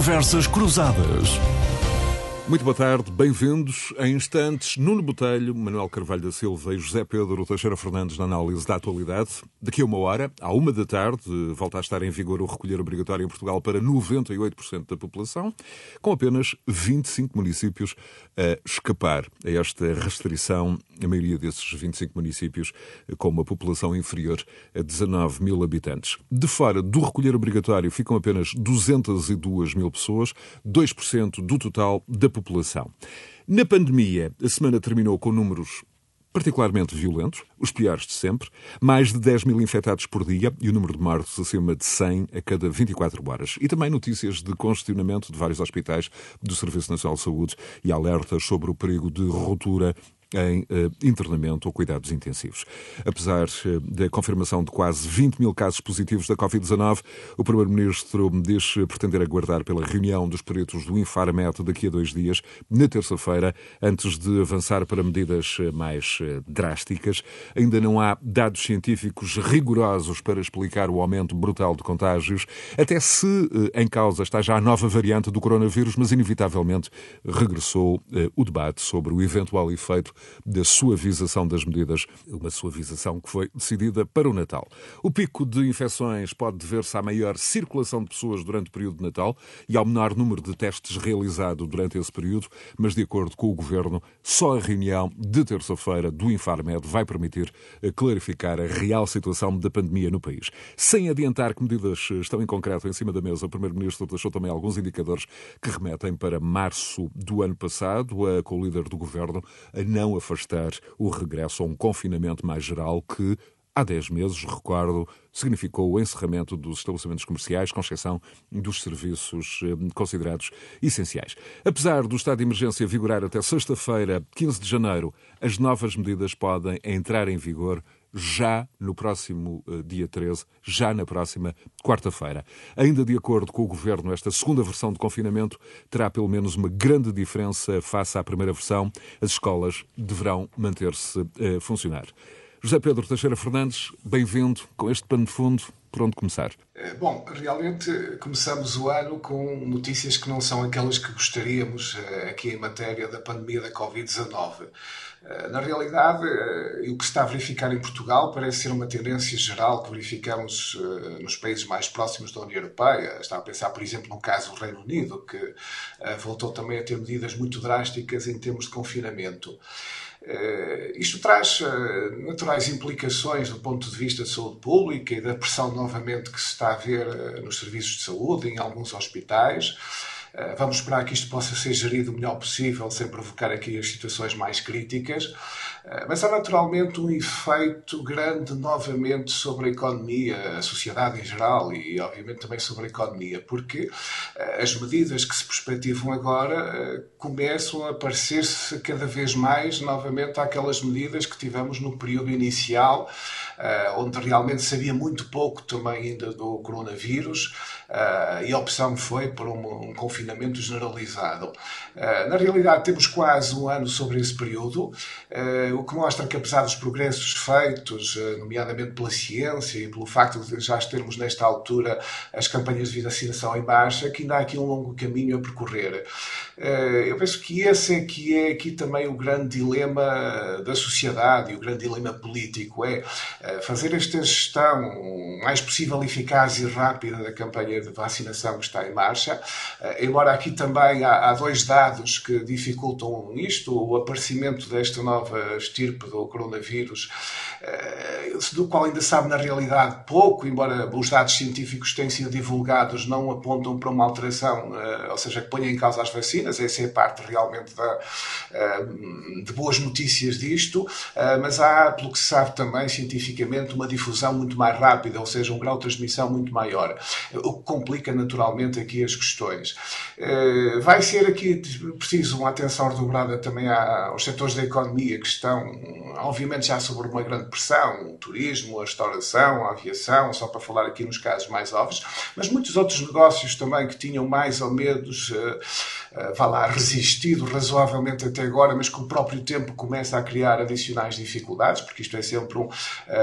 Conversas Cruzadas. Muito boa tarde, bem-vindos. Em instantes, Nuno Botelho, Manuel Carvalho da Silva e José Pedro Teixeira Fernandes na análise da atualidade. Daqui a uma hora, à uma da tarde, volta a estar em vigor o recolher obrigatório em Portugal para 98% da população, com apenas 25 municípios a escapar a esta restrição. A maioria desses 25 municípios com uma população inferior a 19 mil habitantes. De fora do recolher obrigatório ficam apenas 202 mil pessoas, 2% do total da população. Na pandemia, a semana terminou com números particularmente violentos, os piores de sempre, mais de 10 mil infectados por dia e o número de mortes acima de 100 a cada 24 horas. E também notícias de congestionamento de vários hospitais do Serviço Nacional de Saúde e alertas sobre o perigo de ruptura em uh, internamento ou cuidados intensivos. Apesar uh, da confirmação de quase 20 mil casos positivos da Covid-19, o Primeiro-Ministro diz pretender aguardar pela reunião dos peritos do Infarmed daqui a dois dias, na terça-feira, antes de avançar para medidas eh, mais drásticas. Ainda não há dados científicos rigorosos para explicar o aumento brutal de contágios, até se em causa está já a nova variante do coronavírus, mas inevitavelmente regressou o debate sobre o eventual efeito da suavização das medidas, uma suavização que foi decidida para o Natal. O pico de infecções pode dever-se à maior circulação de pessoas durante o período de Natal e ao menor número de testes realizado durante esse período, mas de acordo com o Governo, só a reunião de terça-feira do Infarmed vai permitir clarificar a real situação da pandemia no país. Sem adiantar que medidas estão em concreto em cima da mesa, o Primeiro-Ministro deixou também alguns indicadores que remetem para março do ano passado, a, com o líder do Governo a não não afastar o regresso a um confinamento mais geral que, há 10 meses, recordo, significou o encerramento dos estabelecimentos comerciais, com exceção dos serviços eh, considerados essenciais. Apesar do estado de emergência vigorar até sexta-feira, 15 de janeiro, as novas medidas podem entrar em vigor já no próximo uh, dia 13, já na próxima quarta-feira. Ainda de acordo com o Governo, esta segunda versão de confinamento terá pelo menos uma grande diferença face à primeira versão. As escolas deverão manter-se a uh, funcionar. José Pedro Teixeira Fernandes, bem-vindo com este pano de fundo. Por onde começar? Eh, bom, realmente começamos o ano com notícias que não são aquelas que gostaríamos aqui em matéria da pandemia da Covid-19. Eh, na realidade, eh, o que está a verificar em Portugal parece ser uma tendência geral que verificamos eh, nos países mais próximos da União Europeia. Está a pensar, por exemplo, no caso do Reino Unido, que voltou também a ter medidas muito drásticas em termos de confinamento. Isto traz naturais implicações do ponto de vista de saúde pública e da pressão novamente que se está a ver nos serviços de saúde, em alguns hospitais. Eh, vamos esperar que isto possa ser gerido o melhor possível, sem provocar aqui as situações mais críticas. Eh, mas há naturalmente um efeito grande novamente sobre a economia, a sociedade em geral e, obviamente, também sobre a economia, porque eh, as medidas que se perspectivam agora começam a parecer-se cada vez mais novamente àquelas medidas que tivemos no período inicial, onde realmente sabia muito pouco também ainda do coronavírus e a opção foi por um, um confinamento generalizado. Eh, na realidade, temos quase um ano sobre esse período, o que mostra que, apesar dos progressos feitos, nomeadamente pela ciência e pelo facto de já termos nesta altura as campanhas de vacinação em marcha, que ainda há aqui um longo caminho a percorrer. Eu penso que esse é que é aqui também o grande dilema da sociedade e o grande dilema político, é fazer esta gestão mais possível eficaz e rápida da campanha de vacinação que está em marcha, embora aqui também há, há, dois dados que dificultam isto, o aparecimento desta nova estirpe do coronavírus, eh, do qual ainda sabe na realidade pouco, embora os dados científicos têm sido divulgados não apontam para uma alteração, eh, ou seja, que ponha em causa as vacinas, essa é parte realmente da, eh, de boas notícias disto, mas há, pelo que se sabe também cientificamente, uma difusão muito mais rápida, ou seja, um grau de transmissão muito maior, o que complica naturalmente aqui as questões. Eh, vai ser aqui preciso uma atenção redobrada também aos setores da economia que estão, obviamente, já sob uma grande pressão, o turismo, a restauração, a aviação, só para falar aqui nos casos mais óbvios, mas muitos outros negócios também que tinham mais ou menos, uh, uh, vá lá, resistido razoavelmente até agora, mas que o próprio tempo começa a criar adicionais dificuldades, porque isto é sempre um,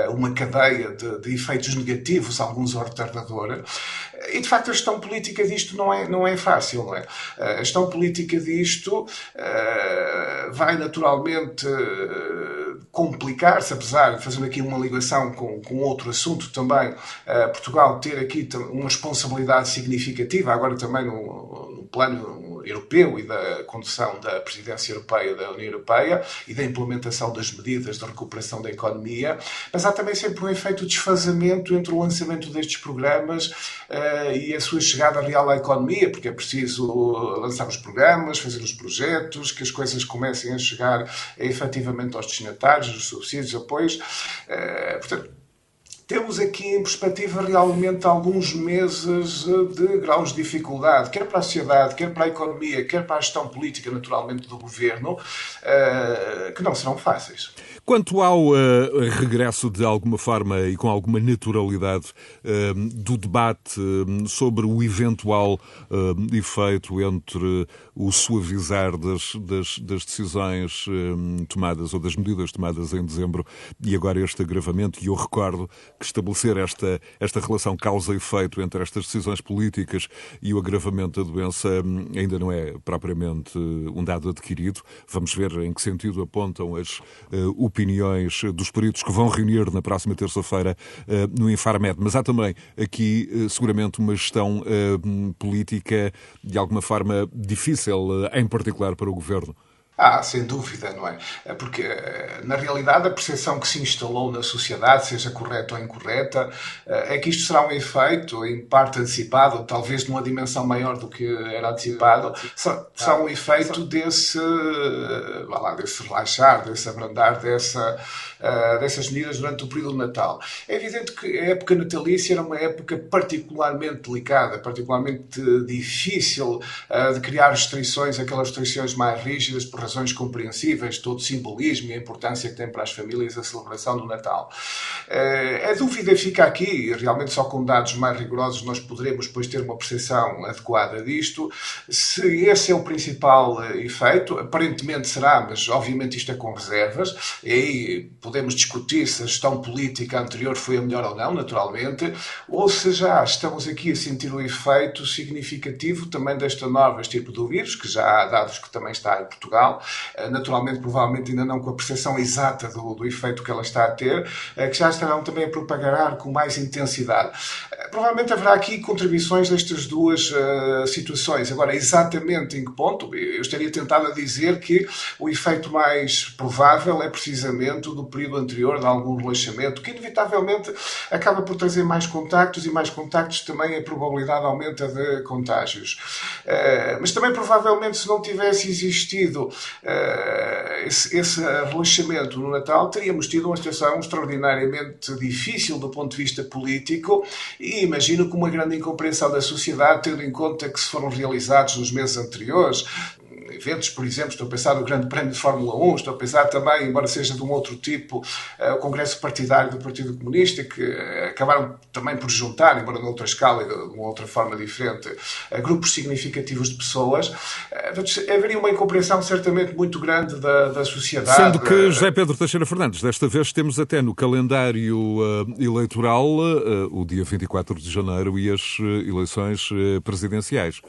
uma cadeia de, de efeitos negativos, alguns ao retardador. E, de facto, a gestão política disto não é, não é fácil, não é? A gestão política disto uh, vai naturalmente uh, complicar-se, apesar de, fazendo aqui uma ligação com, com outro assunto também, uh, Portugal ter aqui uma responsabilidade significativa, agora também no, no plano europeu e da condução da presidência europeia da União Europeia e da implementação das medidas de recuperação da economia, mas há também sempre um efeito de desfazamento entre o lançamento destes programas uh, e a sua chegada real à economia, porque é preciso lançar os programas, fazer os projetos, que as coisas comecem a chegar efetivamente aos destinatários, os subsídios, apoios. Uh, portanto, temos aqui em perspectiva realmente alguns meses de graus de dificuldade, quer para a sociedade, quer para a economia, quer para a gestão política, naturalmente, do governo, eh, que não serão fáceis. Quanto ao uh, regresso de alguma forma e com alguma naturalidade uh, do debate uh, sobre o eventual efeito entre o suavizar das, das, das decisões tomadas ou das medidas tomadas em dezembro e agora este agravamento, e eu recordo que estabelecer esta, esta relação causa-efeito entre estas decisões políticas e o agravamento da doença ainda não é propriamente um dado adquirido. Vamos ver em que sentido apontam as opiniões opiniões dos peritos que vão reunir na próxima terça-feira eh, no Infarmed, mas há também aqui eh, seguramente uma gestão eh, política de alguma forma difícil, em particular para o governo. Ah, sem dúvida, não é? é porque, na realidade, a percepção que se instalou na sociedade, seja correta ou incorreta, é que isto será um efeito, em parte antecipado, talvez numa dimensão maior do que era antecipado, será um efeito desse, vá lá, desse relaxar, desse abrandar, dessa, dessas medidas durante o período de Natal. É evidente que a época natalícia era uma época particularmente delicada, particularmente difícil de criar restrições, aquelas restrições mais rígidas, por razões compreensíveis, todo o simbolismo e a importância que tem para as famílias a celebração do Natal. Eh, a dúvida fica aqui, realmente só com dados mais rigorosos nós poderemos depois ter uma percepção adequada disto, se esse é o principal eh, efeito, aparentemente será, mas obviamente isto é com reservas, e aí podemos discutir se a gestão política anterior foi a melhor ou não, naturalmente, ou se já estamos aqui a sentir o efeito significativo também desta nova tipo do vírus, que já há dados que também está em Portugal, eh, naturalmente, provavelmente ainda não com a percepção exata do, do efeito que ela está a ter, eh, que já estarão também a propagar com mais intensidade. Eh, provavelmente haverá aqui contribuições destas duas situações. Agora, exatamente em que ponto? Eu estaria tentado a dizer que o efeito mais provável é precisamente do período anterior de algum relaxamento, que inevitavelmente acaba por trazer mais contactos e mais contactos também a probabilidade aumenta de contágios. Mas também provavelmente se não tivesse existido uh, esse, esse relaxamento no Natal, teríamos tido uma situação extraordinariamente difícil do ponto de vista político e imagino com uma grande incompreensão da sociedade, tendo em conta que se foram realizados nos meses anteriores eventos, por exemplo, estou a pensar no Grande Prémio de Fórmula 1, estou a pensar também, embora seja de um outro tipo, uh, o Congresso Partidário do Partido Comunista, que uh, acabaram também por juntar, embora de outra escala e de, uma outra forma diferente, uh, grupos significativos de pessoas. haveria uma incompreensão certamente muito grande da, da sociedade. Sendo que José Pedro Teixeira Fernandes, desta vez temos até no calendário eleitoral o dia 24 de janeiro e as eleições presidenciais.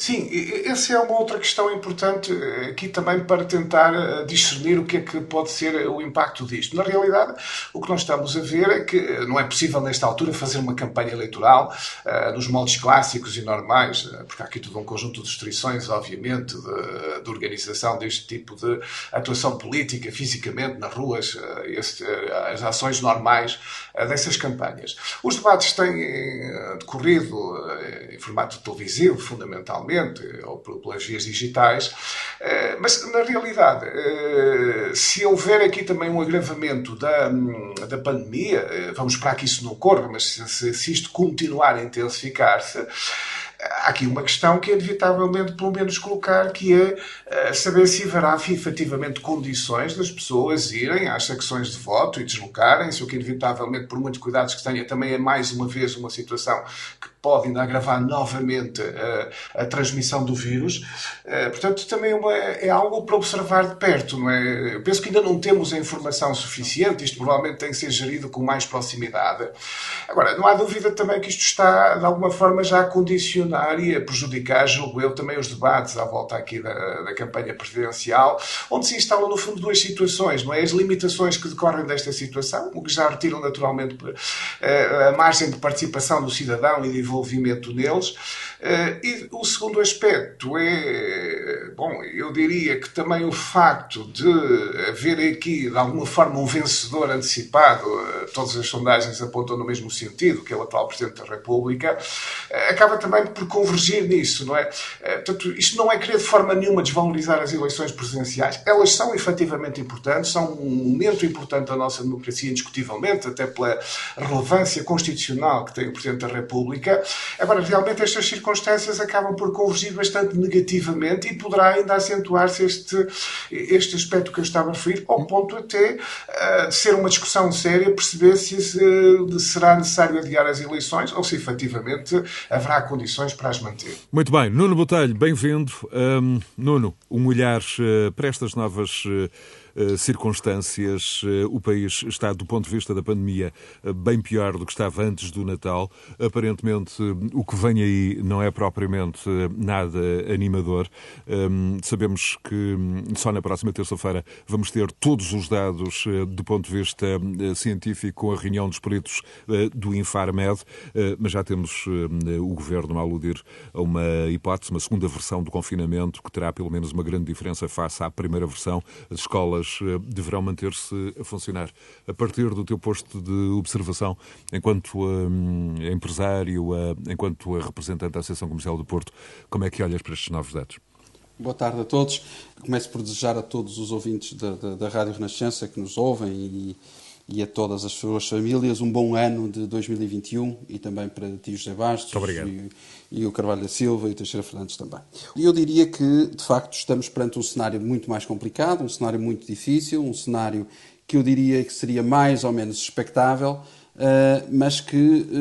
Sim, essa é uma outra questão importante eh, aqui também para tentar eh, discernir o que é que pode ser o impacto disto. Na realidade, o que nós estamos a ver é que não é possível, nesta altura, fazer uma campanha eleitoral uh, nos moldes clássicos e normais, porque há aqui todo um conjunto de restrições, obviamente, de, de organização deste tipo de atuação política, fisicamente, nas ruas, uh, uh, as ações normais dessas campanhas. Os debates têm decorrido em formato televisivo, fundamentalmente fundamentalmente, ou pelas vias digitais, eh, mas na realidade, eh, se houver aqui também um agravamento da, da pandemia, eh, vamos esperar que isso não ocorra, mas se, se isto continuar a intensificar-se, há aqui uma questão que é inevitavelmente, pelo menos, colocar, que é saber se haverá efetivamente condições das pessoas irem às secções de voto e deslocarem-se, o que inevitavelmente, por muitos cuidados que tenha, também é mais uma vez uma situação que pode ainda agravar novamente a, a transmissão do vírus. Portanto, também é, uma, é algo para observar de perto, não é? Eu penso que ainda não temos a informação suficiente, isto provavelmente tem que ser gerido com mais proximidade. Agora, não há dúvida também que isto está, de alguma forma, já a condicionar e a prejudicar, julgo eu, também os debates à volta aqui da, da campanha presidencial, onde se instalam, no fundo, duas situações, não é? As limitações que decorrem desta situação, o que já retiram naturalmente eh, a margem de participação do cidadão e de envolvimento neles, eh, e o segundo aspecto é, bom, eu diria que também o facto de haver aqui, de alguma forma, um vencedor antecipado, eh, todas as sondagens apontam no mesmo sentido, que é o atual Presidente da República, eh, acaba também por convergir nisso, não é? Portanto, isto não é querer de forma nenhuma desvalorizar as eleições presidenciais. Elas são efetivamente importantes, são um momento importante da nossa democracia, indiscutivelmente, até pela relevância constitucional que tem o Presidente da República. Agora, realmente, estas circunstâncias acabam por convergir bastante negativamente e poderá ainda acentuar-se este, este aspecto que eu estava a referir, ao ponto até uh, de ser uma discussão séria, perceber se, se será necessário adiar as eleições ou se efetivamente haverá condições para as manter. Muito bem. Nuno Botelho, bem-vindo. Um, Nuno, um olhar uh, para estas novas. Eh, circunstâncias, eh, o país está, do ponto de vista da pandemia, eh, bem pior do que estava antes do Natal. Aparentemente, o que vem aí não é propriamente nada animador. Ehm, sabemos que hum, só na próxima terça-feira vamos ter todos os dados do ponto de vista científico com a reunião dos peritos do Infarmed, mas já temos o governo a aludir a uma hipótese, uma segunda versão do confinamento que terá pelo menos uma grande diferença face à primeira versão. As escolas escolas eh, deverão manter-se a funcionar. A partir do teu posto de observação, enquanto um, empresário, uh, enquanto representante da Associação Comercial do Porto, como é que olhas para estes novos dados? Boa tarde a todos. Começo por desejar a todos os ouvintes da, da, da Rádio Renascença que nos ouvem e, e, a todas as suas famílias um bom ano de 2021 e também para ti, José Bastos. E, e o Carvalho da Silva e o Teixeira Fernandes também. Eu diria que, de facto, estamos perante um cenário muito mais complicado, um cenário muito difícil, um cenário que eu diria que seria mais ou menos expectável, eh, mas que eh,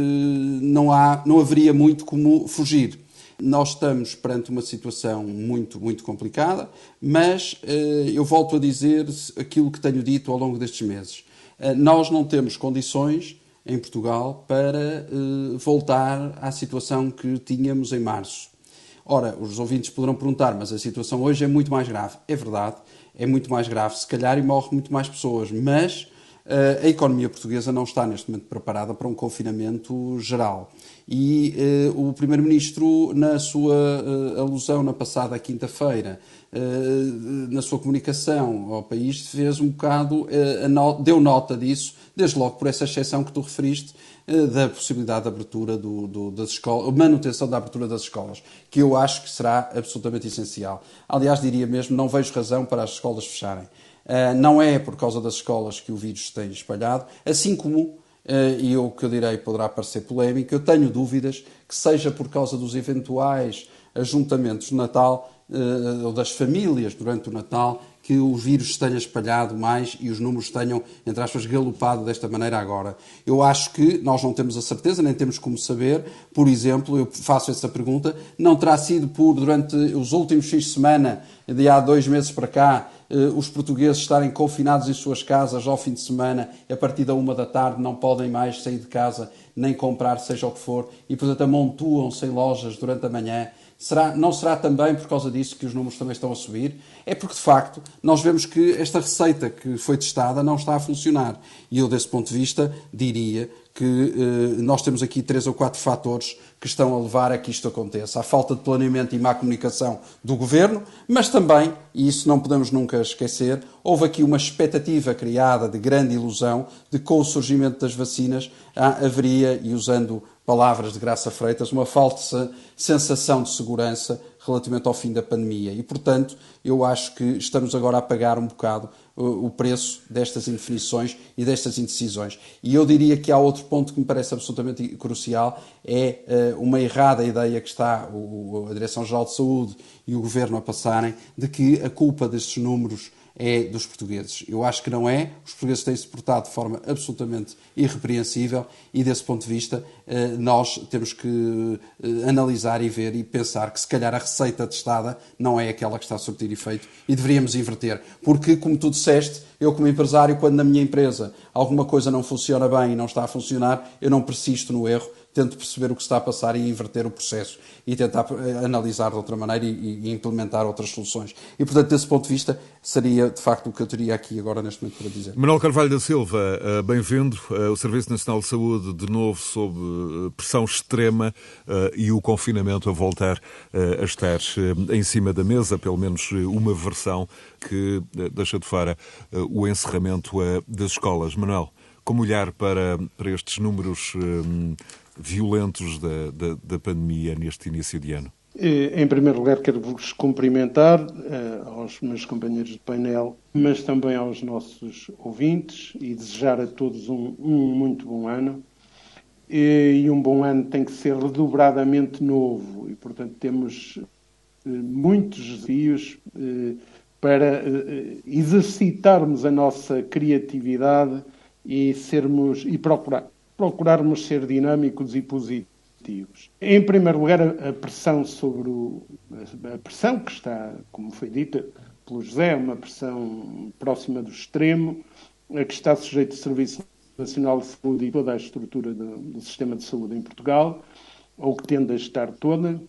não, há, não haveria muito como fugir. Nós estamos perante uma situação muito, muito complicada, mas eh, eu volto a dizer aquilo que tenho dito ao longo destes meses. Nós não temos condições em Portugal para uh, voltar à situação que tínhamos em março. Ora, os ouvintes poderão perguntar, mas a situação hoje é muito mais grave. É verdade, é muito mais grave, se calhar, e morre muito mais pessoas, mas a economia portuguesa não está neste momento preparada para um confinamento geral. E uh, o Primeiro-Ministro, na sua alusão na passada quinta-feira, na sua comunicação ao país, fez um bocado, deu nota disso desde logo por essa exceção que tu referiste eh, da possibilidade de abertura do, do, das escolas, manutenção da abertura das escolas, que eu acho que será absolutamente essencial. Aliás, diria mesmo, não vejo razão para as escolas fecharem. Eh, não é por causa das escolas que o vírus tem espalhado, assim como, eh, e o que eu direi poderá parecer polémico, eu tenho dúvidas que seja por causa dos eventuais ajuntamentos de Natal ou das famílias durante o Natal que o vírus tenha espalhado mais e os números tenham, entre aspas, galopado desta maneira agora. Eu acho que nós não temos a certeza, nem temos como saber. Por exemplo, eu faço essa pergunta, não terá sido por, durante os últimos de semana, de há dois meses para cá, os portugueses estarem confinados em suas casas ao fim de semana, a partir da uma da tarde não podem mais sair de casa, nem comprar seja o que for, e portanto amontoam-se em lojas durante a manhã Será, não será também por causa disso que os números também estão a subir? É porque, de facto, nós vemos que esta receita que foi testada não está a funcionar. E eu, desse ponto de vista, diria que eh, nós temos aqui três ou quatro fatores que estão a levar a que isto aconteça. A falta de planeamento e má comunicação do governo, mas também, e isso não podemos nunca esquecer, houve aqui uma expectativa criada de grande ilusão de com o surgimento das vacinas haveria, e usando palavras de Graça Freitas, uma falsa sensação de segurança relativamente ao fim da pandemia. E, portanto, eu acho que estamos agora a pagar um bocado o preço destas indefinições e destas indecisões. E eu diria que há outro ponto que me parece absolutamente crucial, é uh, uma errada ideia que está a Direção-Geral de Saúde e o Governo a passarem, de que a culpa destes números é dos portugueses. Eu acho que não é. Os portugueses têm-se portado de forma absolutamente irrepreensível e, desse ponto de vista, eh, nós temos que eh, analisar e ver e pensar que, se calhar, a receita testada não é aquela que está a surtir efeito e deveríamos inverter. Porque, como tu disseste, eu, como empresário, quando na minha empresa alguma coisa não funciona bem e não está a funcionar, eu não persisto no erro, tento perceber o que está a passar e inverter o processo e tentar eh, analisar de outra maneira e, e, implementar outras soluções. E, portanto, desse ponto de vista, seria de facto o que eu teria aqui agora neste momento para dizer. Manuel Carvalho da Silva, eh, bem-vindo. Eh, o Serviço Nacional de Saúde, de novo, sob pressão extrema e o confinamento a voltar a estar em cima da mesa, pelo menos uma versão que deixa de fora o encerramento das escolas. Manuel, como olhar para, para estes números violentos da, da, da pandemia neste início de ano? Eh, em primeiro lugar, quero vos cumprimentar aos meus companheiros de painel, mas também aos nossos ouvintes e desejar a todos um, um muito bom ano. E, e, um bom ano tem que ser redobradamente novo e, portanto, temos uh, muitos desafios uh, para exercitarmos a nossa criatividade e sermos e procurar procurarmos ser dinâmicos e positivos. Em primeiro lugar, a pressão sobre o, a pressão que está, como foi dita pelo José, uma pressão próxima do extremo, a que está sujeito o Serviço Nacional de Saúde e toda a estrutura do, do sistema de saúde em Portugal, ou que tende a estar toda.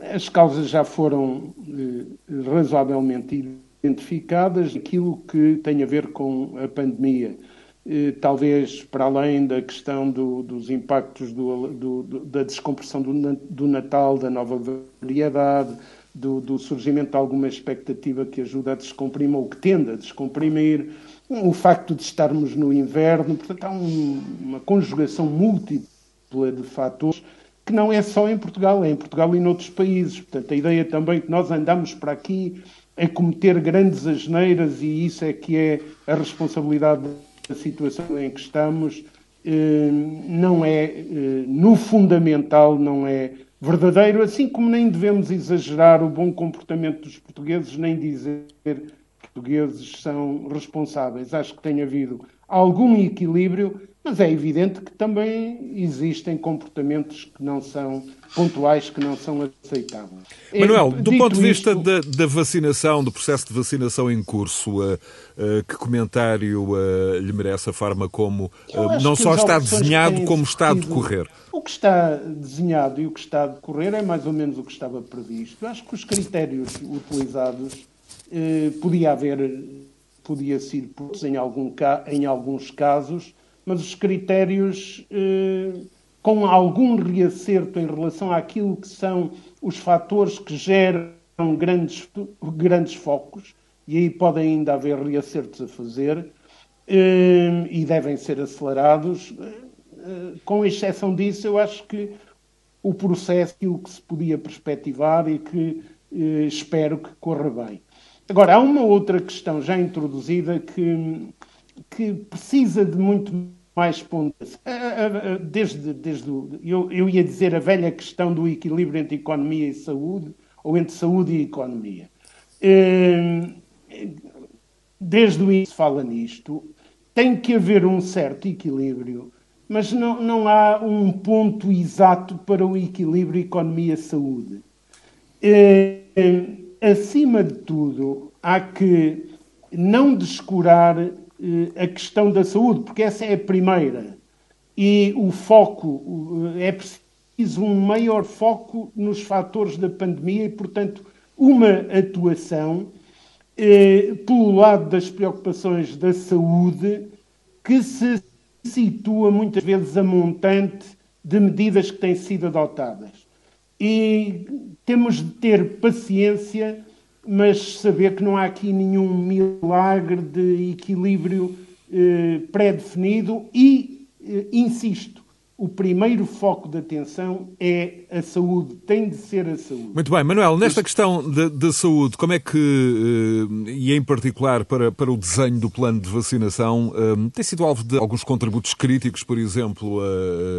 As causas já foram eh, razoavelmente identificadas, aquilo que tem a ver com a pandemia eh, talvez para além da questão do, dos impactos do, do, da descompressão do, Natal, da nova variedade, do, surgimento de alguma expectativa que ajuda a descomprimir ou que tende a descomprimir, o facto de estarmos no inverno, portanto há um, uma conjugação múltipla de fatores que não é só em Portugal, é em Portugal e noutros países. Portanto, a ideia também que nós andamos para aqui a cometer grandes asneiras e isso é que é a responsabilidade a situação em que estamos eh, não é, eh, no fundamental, não é verdadeiro, assim como nem devemos exagerar o bom comportamento dos portugueses, nem dizer portugueses são responsáveis. Acho que tem havido algum equilíbrio, mas é evidente que também existem comportamentos que não são pontuais, que não são aceitáveis. Manuel, do Dito ponto de vista isto... da, da, vacinação, do processo de vacinação em curso, uh, uh, que comentário uh, lhe merece a forma como não só está desenhado, como está a decorrer? O que está desenhado e o que está a decorrer é mais ou menos o que estava previsto. Acho que os critérios utilizados podia haver, podia ser em, algum, em alguns casos, mas os critérios com algum reacerto em relação àquilo que são os fatores que geram grandes, grandes focos, e aí podem ainda haver reacertos a fazer, eh, e devem ser acelerados. Eh, com exceção disso, eu acho que o processo, aquilo que se podia perspectivar e que eh, espero que corra bem. Agora, há uma outra questão já introduzida que, que precisa de muito mais pontos. Desde, desde eu, eu ia dizer a velha questão do equilíbrio entre economia e saúde, ou entre saúde e economia. Hum, desde o início fala nisto. Tem que haver um certo equilíbrio, mas não, não há um ponto exato para o equilíbrio economia-saúde. Acima de tudo, há que não descurar eh, a questão da saúde, porque essa é a primeira. E o foco, é preciso um maior foco nos fatores da pandemia e, portanto, uma atuação eh, pelo lado das preocupações da saúde que se situa muitas vezes a montante de medidas que têm sido adotadas. E temos de ter paciência mas saber que não há aqui nenhum milagre de equilíbrio eh, pré-definido e, eh, insisto, o primeiro foco de atenção é a saúde, tem de ser a saúde. Muito bem, Manuel, nesta questão da saúde, como é que, eh, e em particular para, para o desenho do plano de vacinação, eh, tem sido alvo de alguns contributos críticos, por exemplo,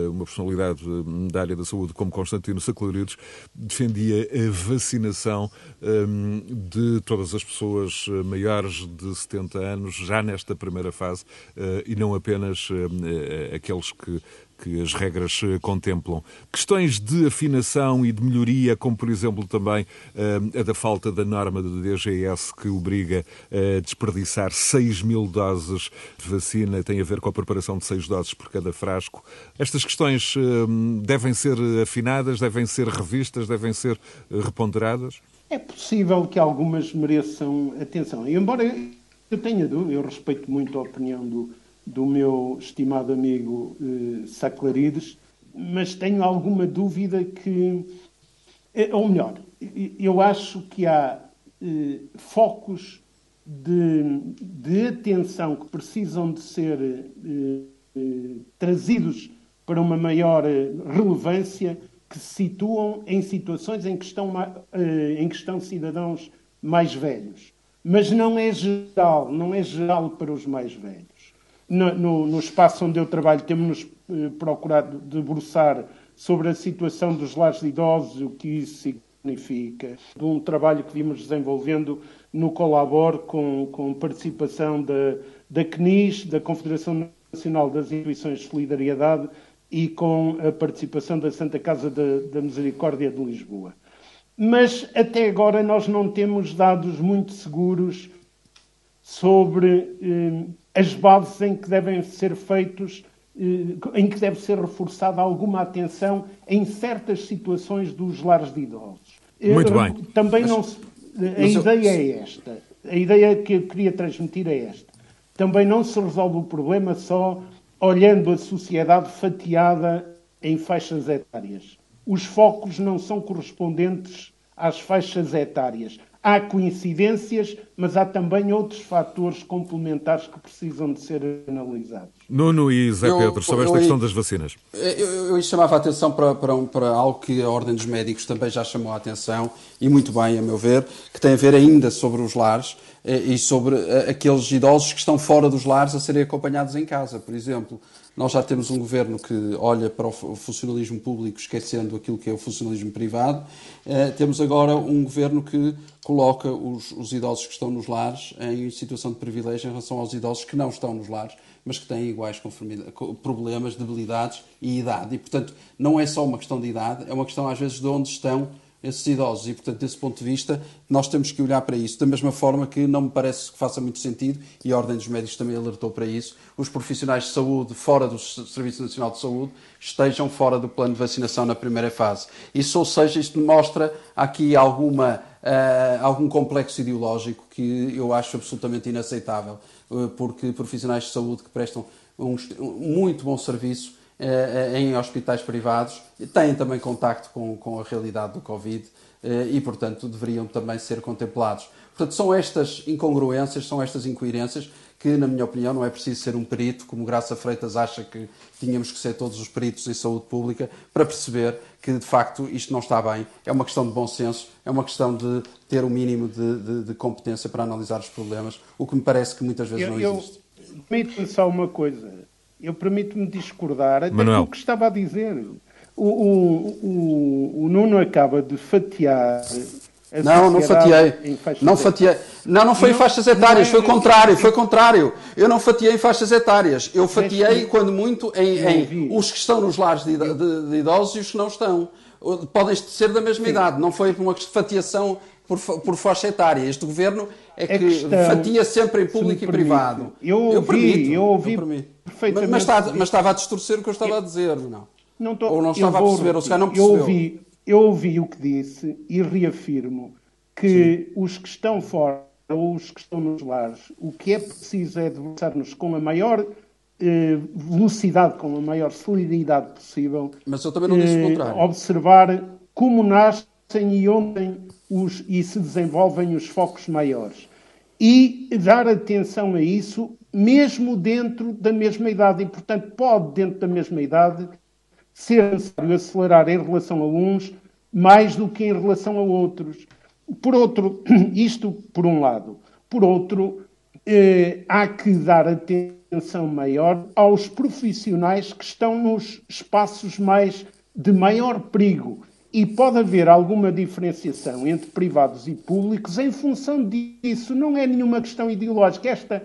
uma personalidade eh, da área da saúde como Constantino Saclarides defendia a vacinação de todas as pessoas maiores de 70 anos já nesta primeira fase e não apenas aqueles que que as regras eh, contemplam. Questões de afinação e de melhoria, como por exemplo também eh, a da falta da norma do DGS que obriga a desperdiçar 6 mil doses de vacina, tem a ver com a preparação de 6 doses por cada frasco. Estas questões eh, devem ser afinadas, devem ser revistas, devem ser reponderadas? É possível que algumas mereçam atenção. E embora eu tenha dúvida, eu respeito muito a opinião do, do meu estimado amigo eh, Saclarides, mas tenho alguma dúvida que. Eh, ou melhor, eu acho que há eh, focos de, de, atenção que precisam de ser eh, eh trazidos para uma maior eh, relevância que se situam em situações em que estão, eh, em que estão cidadãos mais velhos. Mas não é geral, não é geral para os mais velhos no, no, no espaço onde eu trabalho, temos eh, procurado debruçar sobre a situação dos lares de idosos, o que isso significa, de um trabalho que vimos desenvolvendo no Colabor, com, com participação da, da CNIS, da Confederação Nacional das Instituições de Solidariedade, e com a participação da Santa Casa da, da Misericórdia de Lisboa. Mas até agora nós não temos dados muito seguros sobre eh, as bases em que devem ser feitos, eh, em que deve ser reforçada alguma atenção em certas situações dos lares de idosos. Muito bem. Também mas, não se, a ideia eu... é esta. A ideia que eu queria transmitir é esta. Também não se resolve o problema só olhando a sociedade fatiada em faixas etárias. Os focos não são correspondentes às faixas etárias. Há coincidências, mas há também outros fatores complementares que precisam de ser analisados. Nuno e Zé Pedro, sobre esta eu, questão das vacinas. Eu, eu, eu chamava a atenção para, para, para, algo que a Ordem dos Médicos também já chamou a atenção, e muito bem, a meu ver, que tem a ver ainda sobre os lares eh, e sobre eh, aqueles idosos que estão fora dos lares a serem acompanhados em casa, por exemplo. Nós já temos um governo que olha para o funcionalismo público esquecendo aquilo que é o funcionalismo privado. Uh, temos agora um governo que coloca os, os, idosos que estão nos lares em situação de privilégio em relação aos idosos que não estão nos lares, mas que têm iguais problemas, debilidades e idade. E, portanto, não é só uma questão de idade, é uma questão, às vezes, de onde estão esses idosos. E, portanto, desse ponto de vista, nós temos que olhar para isso. Da mesma forma que não me parece que faça muito sentido, e a Ordem dos Médicos também alertou para isso, os profissionais de saúde fora do Serviço Nacional de Saúde estejam fora do plano de vacinação na primeira fase. Isso, ou seja, isto mostra aqui alguma, uh, algum complexo ideológico que eu acho absolutamente inaceitável, uh, porque profissionais de saúde que prestam um, um muito bom serviço em hospitais privados, têm também contacto com, com a realidade do Covid eh, e, portanto, deveriam também ser contemplados. Portanto, são estas incongruências, são estas incoerências que, na minha opinião, não é preciso ser um perito, como Graça Freitas acha que tínhamos que ser todos os peritos em saúde pública, para perceber que, de facto, isto não está bem. É uma questão de bom senso, é uma questão de ter o um mínimo de, de, de, competência para analisar os problemas, o que me parece que muitas vezes eu, não existe. Permite-me só uma coisa eu permito-me discordar até do que estava a dizer. O, o, o, o Nuno acaba de fatiar não, não fatiei. Não fatiei. Não, não foi não, em faixas etárias, é, foi o contrário, foi o contrário. Eu não fatiei em faixas etárias. Eu fatiei, quando muito, em, em os que estão nos lares de, de, de, idosos e os que não estão. Podem ser da mesma Sim. idade, não foi uma fatiação por, por faixa etária. Este governo é que questão, fatia sempre em público e privado. Eu ouvi, eu, permito, eu ouvi eu perfeitamente. Mas, mas, mas, estava a distorcer o que eu estava eu, a dizer, não? não tô, ou não estava a perceber, ou se não percebeu. Eu ouvi, eu ouvi o que disse e reafirmo que Sim. os que estão fora ou os que estão nos lares, o que é preciso é debruçar-nos com a maior eh, velocidade, com a maior celeridade possível. Mas eu também não disse o contrário. Eh, observar como e onde os, e se desenvolvem os focos maiores. E dar atenção a isso, mesmo dentro da mesma idade. E, portanto, pode, dentro da mesma idade, ser necessário acelerar em relação a uns mais do que em relação a outros. Por outro, isto por um lado. Por outro, eh, há que dar atenção maior aos profissionais que estão nos espaços mais de maior perigo. E pode haver alguma diferenciação entre privados e públicos em função disso. Não é nenhuma questão ideológica. Esta,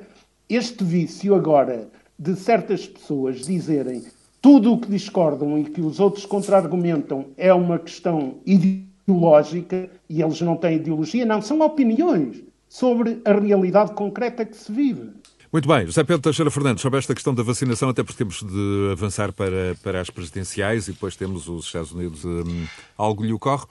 este vício agora de certas pessoas dizerem tudo o que discordam e que os outros contra-argumentam é uma questão ideológica e eles não têm ideologia, não, são opiniões sobre a realidade concreta que se vive. Muito bem, José Pedro Teixeira Fernandes, sobre esta questão da vacinação, até porque temos de avançar para, para as presidenciais e depois temos os Estados Unidos. Um, algo lhe ocorre?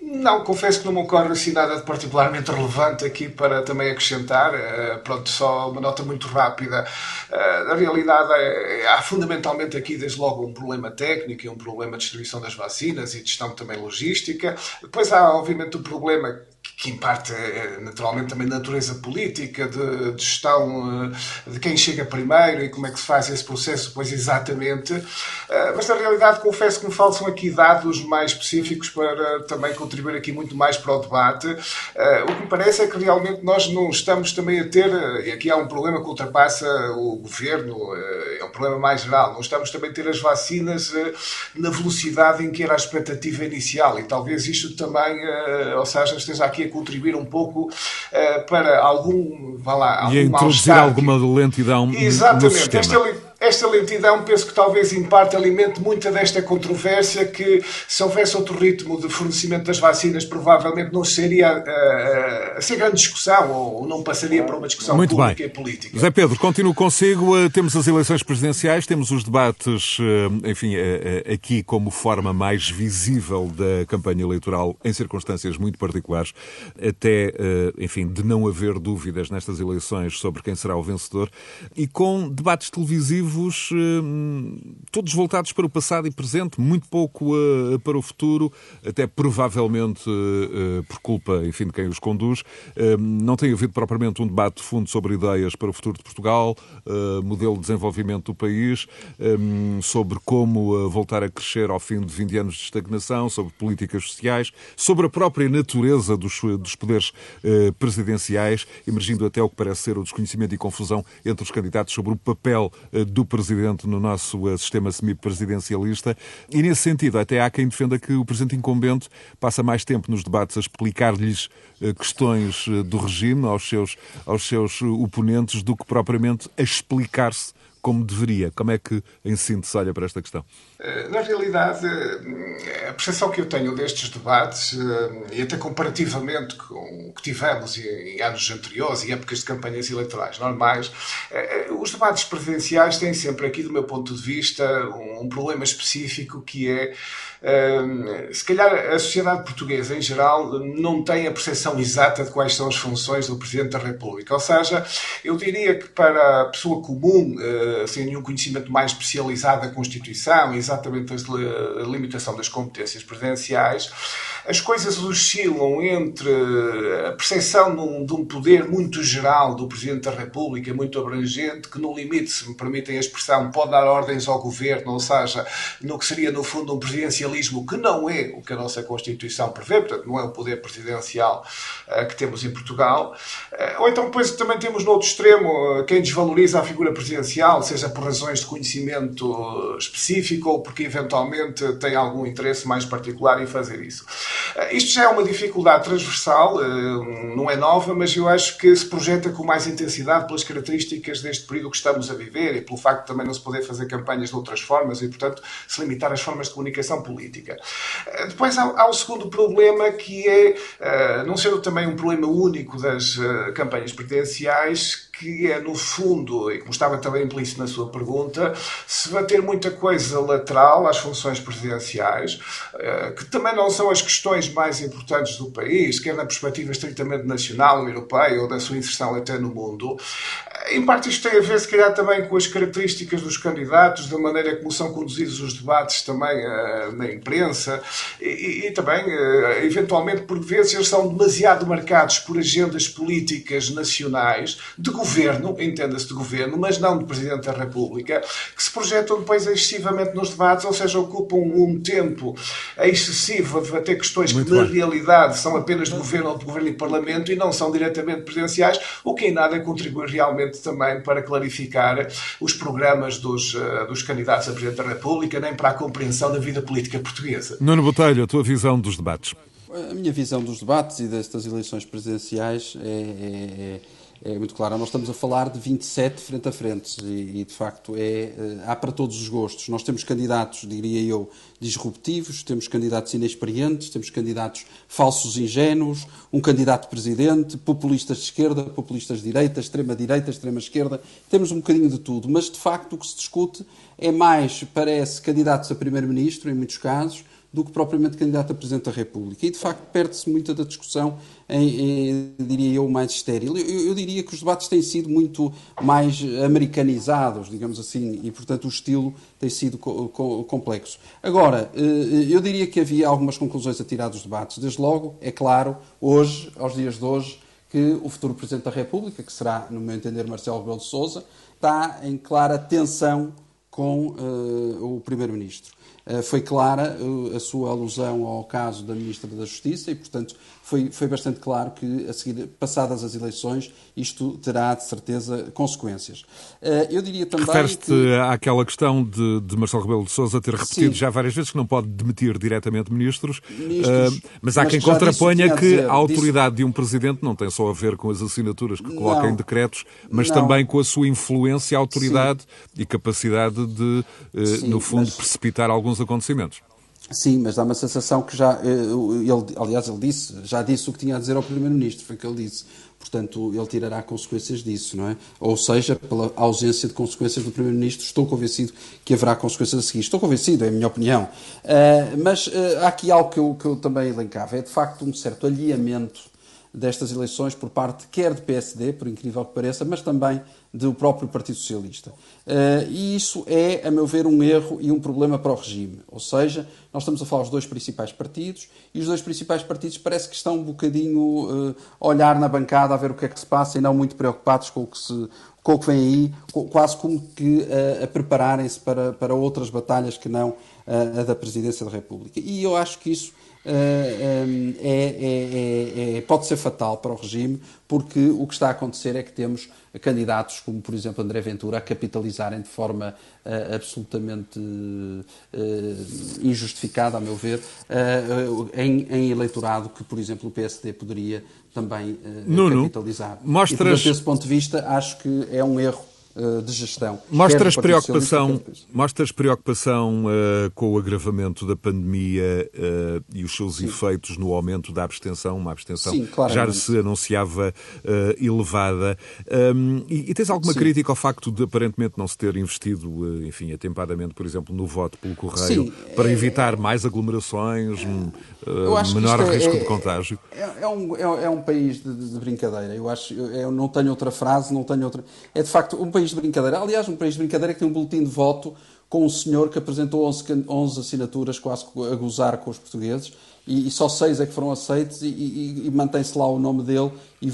Não, confesso que não me ocorre assim nada de particularmente relevante aqui para também acrescentar. Uh, pronto, só uma nota muito rápida. Uh, na realidade, é, há fundamentalmente aqui, desde logo, um problema técnico e um problema de distribuição das vacinas e de gestão também logística. Depois há, obviamente, o problema que em parte é naturalmente também natureza política, de, de, gestão eh, de quem chega primeiro e como é que se faz esse processo, pois exatamente. Eh, mas na realidade confesso que me faltam aqui dados mais específicos para também contribuir aqui muito mais para o debate. Eh, o que me parece é que realmente nós não estamos também a ter, e aqui há um problema que ultrapassa o governo, é um problema mais geral, não estamos também a ter as vacinas na velocidade em que era a expectativa inicial e talvez isto também, ou seja, esteja aqui a contribuir um pouco para algum, vá lá, algum e a introduzir alguma lentidão Exatamente. no sistema. Esta, esta lentidão penso que talvez em parte alimente muita desta controvérsia que se houvesse outro ritmo de fornecimento das vacinas provavelmente não seria uh, a ser grande discussão ou não passaria para uma discussão Muito pública bem. e política. José Pedro, continuo consigo. Temos as eleições presidenciais, temos os debates, enfim, aqui como forma mais visível da campanha eleitoral em circunstâncias muito particulares, até, enfim, de não haver dúvidas nestas eleições sobre quem será o vencedor e com debates televisivos objetivos eh, todos voltados para o passado e presente, muito pouco eh, para o futuro, até provavelmente eh, por culpa, enfim, de quem os conduz. Não tem havido propriamente um debate de fundo sobre ideias para o futuro de Portugal, modelo de desenvolvimento do país, sobre como voltar a crescer ao fim de 20 anos de estagnação, sobre políticas sociais, sobre a própria natureza dos, dos poderes presidenciais, emergindo até o que parece ser o desconhecimento e confusão entre os candidatos sobre o papel do Presidente no nosso eh, sistema semipresidencialista. E, nesse sentido, até há quem defenda que o Presidente incumbente passa mais tempo nos debates a explicar-lhes eh, questões eh, do regime aos seus, aos seus oponentes do que propriamente a explicar-se como deveria. Como é que, em síntese, olha para esta questão? Eh, na realidade, eh, a percepção que eu tenho destes debates, eh, e até comparativamente com o que tivemos em anos anteriores e épocas de campanhas eleitorais normais, os debates presidenciais têm sempre aqui, do meu ponto de vista, um problema específico que é se calhar a sociedade portuguesa em geral não tem a percepção exata de quais são as funções do Presidente da República. Ou seja, eu diria que para a pessoa comum, sem nenhum conhecimento mais especializado da Constituição, exatamente a limitação das competências presidenciais, as coisas oscilam entre a percepção de um, de um, poder muito geral do Presidente da República, muito abrangente, que no limite, se me permitem a expressão, pode dar ordens ao governo, ou seja, no que seria no fundo um presidencialismo que não é o que a nossa Constituição prevê, portanto não é o poder presidencial uh, que temos em Portugal. Uh, ou então depois também temos no outro extremo uh, quem desvaloriza a figura presidencial, seja por razões de conhecimento específico ou porque eventualmente tem algum interesse mais particular em fazer isso. Eh, isto já é uma dificuldade transversal, eh, não é nova, mas eu acho que se projeta com mais intensidade pelas características deste período que estamos a viver e pelo facto de também não se poder fazer campanhas de outras formas e, portanto, se limitar às formas de comunicação política. Eh, depois há, o segundo problema que é, não sendo também um problema único das campanhas presidenciais, que é, no fundo, e como estava também implícito na sua pergunta, se vai ter muita coisa lateral às funções presidenciais, que também não são as questões mais importantes do país, quer na perspectiva estritamente nacional, europeia ou da sua inserção até no mundo, Em parte isto tem a ver, se calhar, também com as características dos candidatos, da maneira como são conduzidos os debates também uh, na imprensa e, e também, uh, eventualmente, por vezes, eles são demasiado marcados por agendas políticas nacionais, de governo, entenda-se de governo, mas não de Presidente da República, que se projetam depois excessivamente nos debates, ou seja, ocupam um tempo excessivo a debater questões Muito que, bem. na realidade, são apenas de governo ou de governo e parlamento e não são diretamente presidenciais, o que em nada contribui realmente também para clarificar os programas dos, uh, dos candidatos a Presidente da República, nem para a compreensão da vida política portuguesa. Nuno Botelho, a tua visão dos debates? A minha visão dos debates e destas eleições presidenciais é, é, é, é muito clara. Nós estamos a falar de 27 frente a frente e, e, de facto, é, eh, há para todos os gostos. Nós temos candidatos, diria eu, disruptivos, temos candidatos inexperientes, temos candidatos falsos ingênuos, um candidato presidente, populistas de esquerda, populistas de direita, extrema-direita, extrema-esquerda. Temos um bocadinho de tudo, mas de facto o que se discute é mais, parece, candidatos a primeiro-ministro, em muitos casos, do que propriamente candidato a Presidente da República. E, de facto, perde-se muita da discussão em, em, diria eu, mais estéril. Eu, eu, diria que os debates têm sido muito mais americanizados, digamos assim, e, portanto, o estilo tem sido co co complexo. Agora, eh, eu diria que havia algumas conclusões a tirar dos debates. Desde logo, é claro, hoje, aos dias de hoje, que o futuro Presidente da República, que será, no meu entender, Marcelo Rebelo de Sousa, está em clara tensão com uh, o Primeiro-Ministro. Uh, foi clara uh, a sua alusão ao caso da Ministra da Justiça e, portanto, foi, foi bastante claro que, a seguir, passadas as eleições, isto terá, de certeza, consequências. Eh, eu diria também. Refere-te que... àquela questão de, de Marcelo Rebelo de Souza ter repetido Sim. já várias vezes que não pode demitir diretamente ministros, ministros mas há mas quem contraponha que, que a autoridade disse... de um presidente não tem só a ver com as assinaturas que coloca não. em decretos, mas não. também com a sua influência, autoridade Sim. e capacidade de, Sim, no fundo, mas... precipitar alguns acontecimentos. Sim, mas dá uma sensação que já, eh, ele, aliás, ele disse, já disse o que tinha a dizer ao Primeiro-Ministro, foi o que ele disse. Portanto, ele tirará consequências disso, não é? Ou seja, pela ausência de consequências do Primeiro-Ministro, estou convencido que haverá consequências a seguir. Estou convencido, é a minha opinião. Uh, mas uh, há aqui algo que eu, que eu também elencava, é de facto um certo alinhamento destas eleições por parte quer de PSD, por incrível que pareça, mas também do próprio Partido Socialista. Uh, e isso é, a meu ver, um erro e um problema para o regime. Ou seja, nós estamos a falar dos dois principais partidos e os dois principais partidos parece que estão um bocadinho uh, a olhar na bancada a ver o que é que se passa e não muito preocupados com o que, se, com o que vem aí, quase como que uh, a prepararem-se para, para outras batalhas que não a da Presidência da República. E eu acho que isso é, é, é, pode ser fatal para o regime, porque o que está a acontecer é que temos candidatos como, por exemplo, André Ventura, a capitalizarem de forma uh, absolutamente uh, injustificada, a meu ver, uh, em, em, eleitorado que, por exemplo, o PSD poderia também capitalizar. Mostras... E, desse ponto de vista, acho que é um erro eh, de gestão. Mostras preocupação, mostras preocupação uh, com o agravamento da pandemia uh, e os seus Sim. efeitos no aumento da abstenção, uma abstenção Sim, já se anunciava uh, elevada. Um, e, e, tens alguma Sim. crítica ao facto de aparentemente não se ter investido, enfim, atempadamente, por exemplo, no voto pelo correio, para é, evitar mais aglomerações, é, menor é, risco é, de contágio? É, é, um, é, é, um país de, de, brincadeira. Eu acho, eu não tenho outra frase, não tenho outra. É de facto um país país de brincadeira. Aliás, um país de brincadeira que tem um boletim de voto com um senhor que apresentou 11, 11 assinaturas quase a gozar com os portugueses e, e, só seis é que foram aceitos e, e, e mantém-se lá o nome dele e,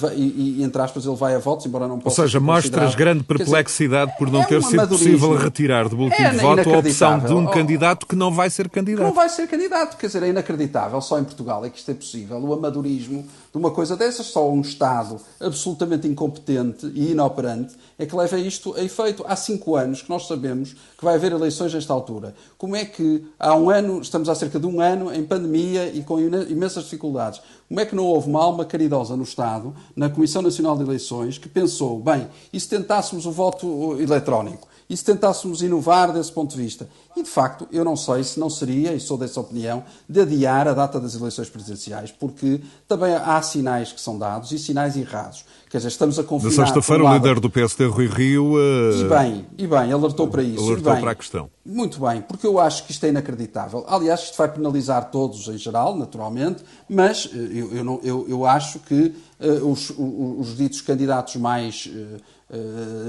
e, entre aspas, ele vai a votos, embora não possa Ou seja, mostras grande perplexidade dizer, por não é ter sido possível retirar do boletim é de voto a opção de um oh, candidato que não vai ser candidato. não vai ser candidato, quer dizer, é inacreditável. Só em Portugal é que isto é possível. O amadorismo de uma coisa dessas, só um Estado absolutamente incompetente e inoperante é que leva isto a efeito. Há cinco anos que nós sabemos que vai haver eleições nesta altura. Como é que há um ano, estamos há cerca de um ano, em pandemia e com imensas dificuldades, como é que não houve uma alma caridosa no Estado, na Comissão Nacional de Eleições, que pensou, bem, e se tentássemos o voto eletrónico? E se tentássemos inovar desse ponto de vista? E, de facto, eu não sei se não seria, e sou dessa opinião, de adiar a data das eleições presidenciais, porque também há sinais que são dados e sinais errados Quer dizer, estamos a confinar... Na sexta-feira, o líder do PSD, Rui Rio... Uh... E bem, e bem, alertou para isso. Alertou bem, para a questão. Muito bem, porque eu acho que isto é inacreditável. Aliás, isto vai penalizar todos em geral, naturalmente, mas eh, eu, eu, não, eu, eu acho que uh, os, os, os, ditos candidatos mais uh,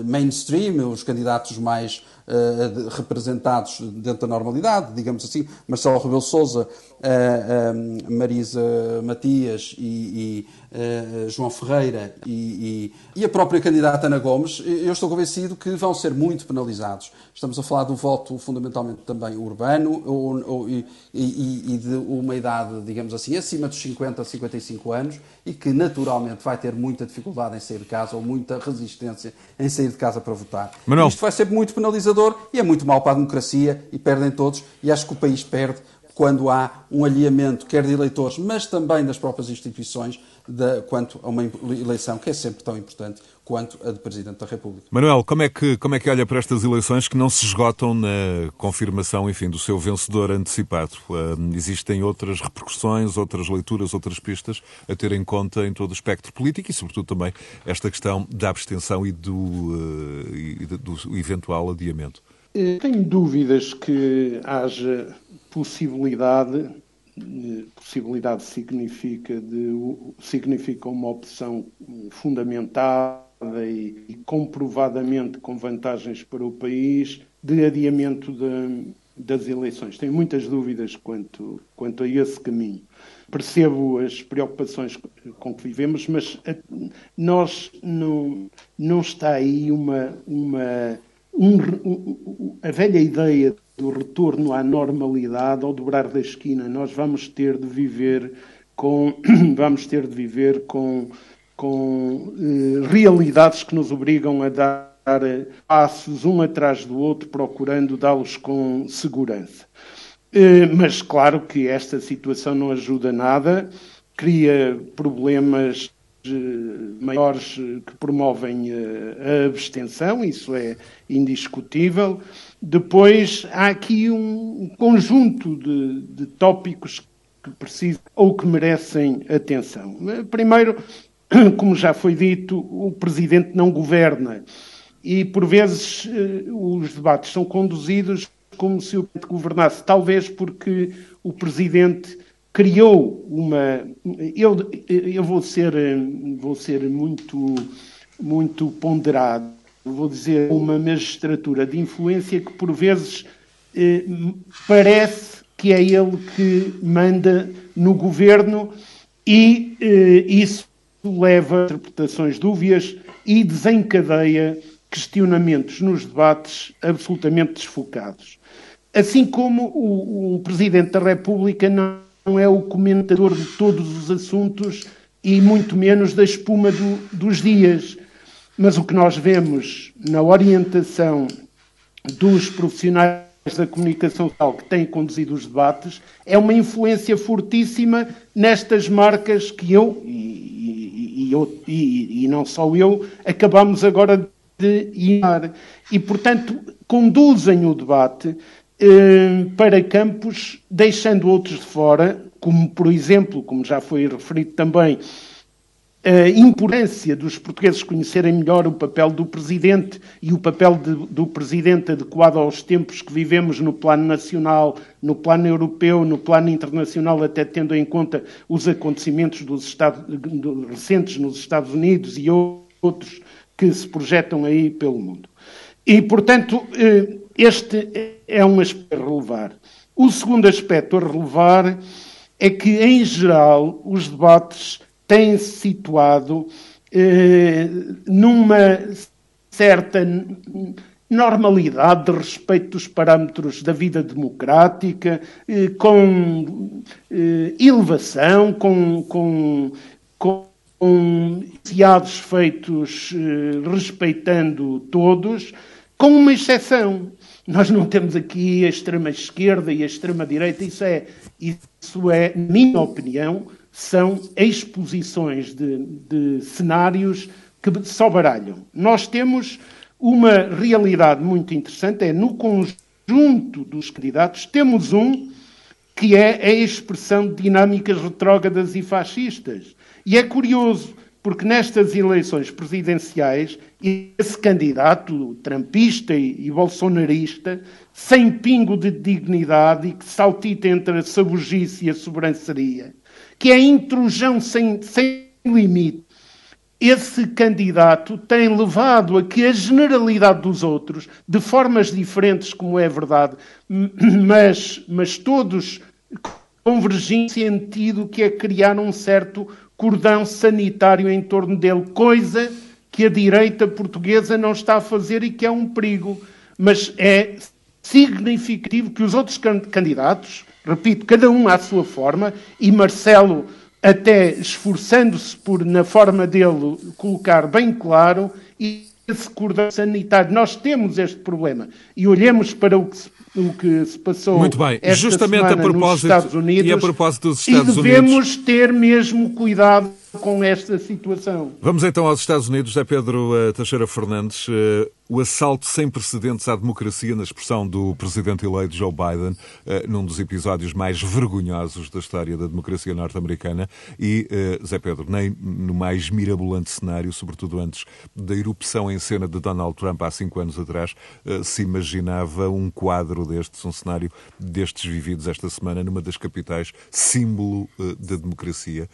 mainstream, os candidatos mais uh, representados dentro da normalidade, digamos assim, Marcelo Rebelo Sousa, uh, Marisa Matias e, e João Ferreira e, e, e, a própria candidata Ana Gomes, eu estou convencido que vão ser muito penalizados. Estamos a falar do voto fundamentalmente também urbano ou, ou, e, e de uma idade, digamos assim, acima dos 50 a 55 anos e que naturalmente vai ter muita dificuldade em sair de casa ou muita resistência em sair de casa para votar. Manuel. Isto vai ser muito penalizador e é muito mal para a democracia e perdem todos. E acho que o país perde quando há um alinhamento, quer de eleitores, mas também das próprias instituições, de, quanto a uma eleição que é sempre tão importante quanto a de Presidente da República. Manuel, como é que, como é que olha para estas eleições que não se esgotam na confirmação, enfim, do seu vencedor antecipado? Uh, existem outras repercussões, outras leituras, outras pistas a ter em conta em todo o espectro político e, sobretudo, também esta questão da abstenção e do, uh, e do eventual adiamento? Eh, tenho dúvidas que haja possibilidade, possibilidade significa, de, significa uma opção fundamentada e, e comprovadamente com vantagens para o país de adiamento de, das eleições. Tenho muitas dúvidas quanto, quanto a esse caminho. Percebo as preocupações com que vivemos, mas a, nós não, não está aí uma, uma um, a velha ideia do retorno à normalidade ao dobrar da esquina. Nós vamos ter de viver com vamos ter de viver com, com eh, realidades que nos obrigam a dar passos um atrás do outro, procurando dá-los com segurança. Eh, mas claro que esta situação não ajuda nada, cria problemas maiores que promovem a abstenção, isso é indiscutível. Depois há aqui um conjunto de, de tópicos que precisam ou que merecem atenção. Primeiro, como já foi dito, o Presidente não governa e, por vezes, eh, os debates são conduzidos como se o governasse, talvez porque o Presidente criou uma. Eu, eu vou, ser, vou ser muito, muito ponderado, vou dizer uma magistratura de influência que, por vezes, eh, parece que é ele que manda no governo e eh, isso leva a interpretações dúbias e desencadeia questionamentos nos debates absolutamente desfocados. Assim como o, o Presidente da República não não é o comentador de todos os assuntos e muito menos da espuma do, dos dias. Mas o que nós vemos na orientação dos profissionais da comunicação social que têm conduzido os debates é uma influência fortíssima nestas marcas que eu e, e, e, e não só eu acabamos agora de ir. E, portanto, conduzem o debate eh, para campos, deixando outros de fora, como por exemplo, como já foi referido também, a importância dos portugueses conhecerem melhor o papel do Presidente e o papel de, do Presidente adequado aos tempos que vivemos no plano nacional, no plano europeu, no plano internacional, até tendo em conta os acontecimentos dos Estados, recentes nos Estados Unidos e outros que se projetam aí pelo mundo. E, portanto, eh, este é um aspecto a relevar. O segundo aspecto a relevar é que, em geral, os debates têm-se situado eh, numa certa normalidade de respeito dos parâmetros da vida democrática, eh, com eh, elevação, com, com, com fiados feitos eh, respeitando todos, com uma exceção. Nós não temos aqui a extrema esquerda e a extrema direita, isso é, isso é, minha opinião, são exposições de, de cenários que só baralham. Nós temos uma realidade muito interessante, é no conjunto dos candidatos, temos um que é a expressão de dinâmicas retrógradas e fascistas. E é curioso, porque nestas eleições presidenciais, esse candidato trampista e, bolsonarista, sem pingo de dignidade e que saltita entre a sabugice e a sobranceria, que é intrusão sem, sem limite, esse candidato tem levado a que a generalidade dos outros, de formas diferentes, como é verdade, mas, mas todos convergem em sentido que é criar um certo cordão sanitário em torno dele, coisa que a direita portuguesa não está a fazer e que é um perigo. Mas é significativo que os outros candidatos, repito, cada um à sua forma, e Marcelo até esforçando-se por, na forma dele, colocar bem claro, e esse cordão sanitário. Nós temos este problema. E olhemos para o que se, o que se passou Muito bem. esta Justamente a propósito, Estados Unidos. E a propósito dos Estados e devemos Unidos. ter mesmo cuidado com esta situação. Vamos então aos Estados Unidos. É Pedro uh, Teixeira Fernandes. O assalto sem precedentes à democracia, na expressão do presidente eleito Joe Biden, uh, num dos episódios mais vergonhosos da história da democracia norte-americana. E, Zé Pedro, nem no mais mirabolante cenário, sobretudo antes da erupção em cena de Donald Trump há cinco anos atrás, se imaginava um quadro destes, um cenário destes vividos esta semana numa das capitais, símbolo da democracia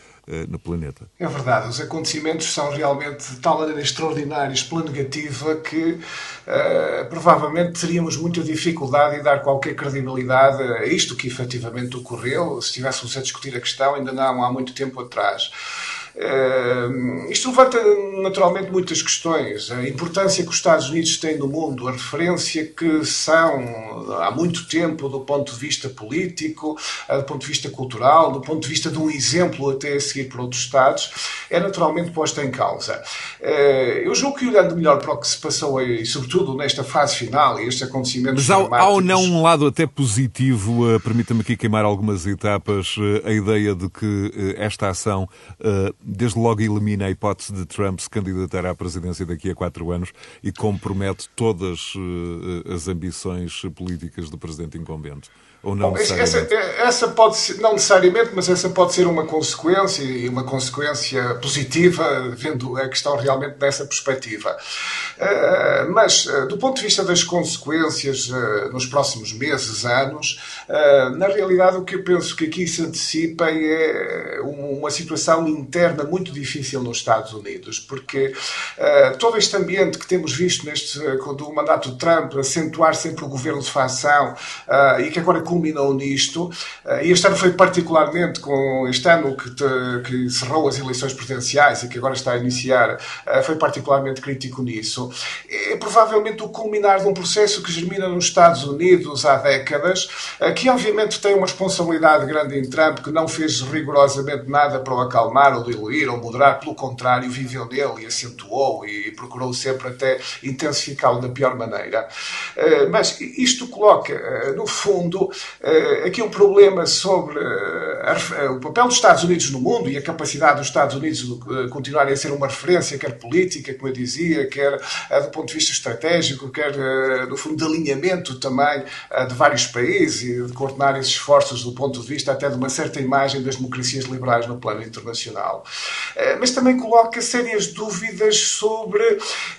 no planeta. É verdade, os acontecimentos são realmente de tal maneira extraordinários pela negativa que uh, provavelmente teríamos muita dificuldade em dar qualquer credibilidade a isto que efetivamente ocorreu, se estivéssemos a discutir a questão ainda não há muito tempo atrás. Uh, isto levanta naturalmente muitas questões. A importância que os Estados Unidos têm no mundo, a referência que são há muito tempo do ponto de vista político, uh, do ponto de vista cultural, do ponto de vista de um exemplo até a seguir por outros Estados, é naturalmente posta em causa. Uh, eu julgo que olhando melhor para o que se passou aí, sobretudo nesta fase final e estes acontecimentos. Mas há, há ou não um lado até positivo, permita-me aqui queimar algumas etapas, a ideia de que esta ação desde logo elimina a hipótese de Trump se candidatar à presidência daqui a quatro anos e compromete todas uh, as ambições políticas do presidente incumbente. Ou não Bom, essa, essa, pode ser, não necessariamente, mas essa pode ser uma consequência e uma consequência positiva, vendo a questão realmente dessa perspectiva. Uh, mas, uh, do ponto de vista das consequências uh, nos próximos meses, anos, na realidade o que eu penso que aqui se antecipa é uma situação interna muito difícil nos Estados Unidos, porque todo este ambiente que temos visto neste, do mandato de Trump acentuar sempre o governo de facção e que agora culminou nisto. Eh, e este ano foi particularmente com este ano que, te, que cerrou as eleições presidenciais e que agora está a iniciar, eh, foi particularmente crítico nisso. É provavelmente o culminar de um processo que germina nos Estados Unidos há décadas, eh, que obviamente tem uma responsabilidade grande em Trump, que não fez rigorosamente nada para o acalmar ou diluir ou moderar, pelo contrário, viveu nele e acentuou e procurou sempre até intensificá-lo da pior maneira. Mas isto coloca, no fundo, aqui um problema sobre uh, o papel dos Estados Unidos no mundo e a capacidade dos Estados Unidos de continuarem a ser uma referência, quer política, como eu dizia, quer do ponto de vista estratégico, quer, no fundo, de alinhamento também de vários países e de coordenar esses esforços do ponto de vista até de uma certa imagem das democracias liberais no plano internacional. mas também coloca sérias dúvidas sobre,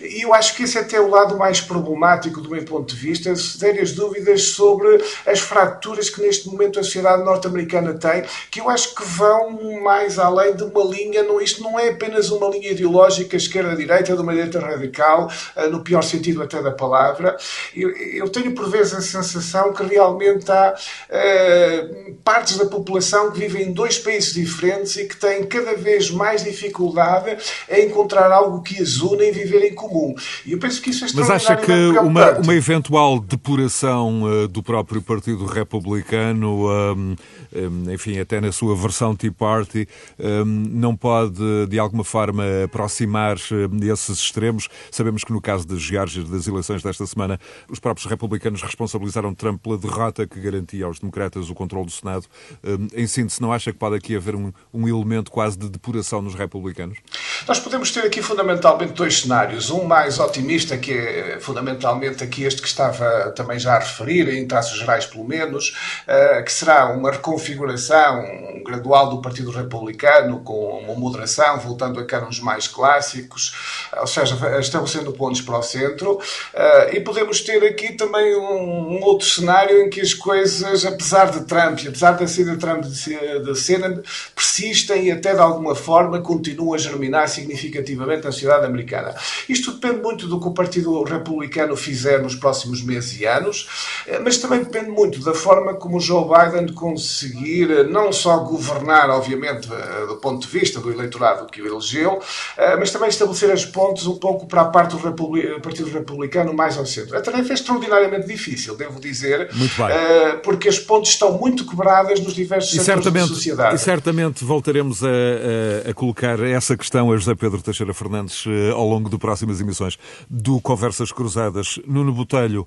e eu acho que esse é até o lado mais problemático do meu ponto de vista, sérias dúvidas sobre as fraturas fraturas que neste momento a sociedade norte-americana tem, que eu acho que vão mais além de uma linha, não, isto não é apenas uma linha ideológica esquerda-direita, de uma direita radical, eh, no pior sentido até da palavra. Eu, eu tenho por vezes a sensação que realmente há uh, partes da população que vivem em dois países diferentes e que têm cada vez mais dificuldade em encontrar algo que as une e viver em comum. E eu penso que isso é Mas acha que uma, uma eventual depuração uh, do próprio Partido republicano, um, um, enfim, até na sua versão Tea Party, um, não pode de alguma forma aproximar esses extremos. Sabemos que no caso da Geórgia das eleições desta semana, os próprios republicanos responsabilizaram Trump pela derrota que garantia aos democratas o controle do Senado. Em síntese, não acha que pode aqui haver um, um elemento quase de depuração nos republicanos? Nós podemos ter aqui fundamentalmente dois cenários. Um mais otimista, que é fundamentalmente aqui este que estava também já a referir, em traços gerais pelo menos, eh, que será uma reconfiguração gradual do Partido Republicano, com uma moderação, voltando a cânones mais clássicos, ou seja, estabelecendo pontos para o centro. Eh, e podemos ter aqui também um outro cenário em que as coisas, apesar de Trump, apesar da saída de Trump de cena, persistem e até de alguma forma continuam a germinar significativamente na sociedade americana. Isto depende muito do que o Partido Republicano fizer nos próximos meses e anos, eh, mas também depende muito da forma como Joe Biden conseguir eh, não só governar, obviamente, eh, do ponto de vista do eleitorado que o elegeu, mas também estabelecer as pontes um pouco para a parte do Partido Republicano mais ao centro. A tarefa é extraordinariamente difícil, devo dizer, porque as pontes estão muito quebradas nos diversos e setores da sociedade. E certamente voltaremos a, a, a colocar essa questão a José Pedro Teixeira Fernandes ao longo de próximas emissões do Conversas Cruzadas. Nuno Botelho,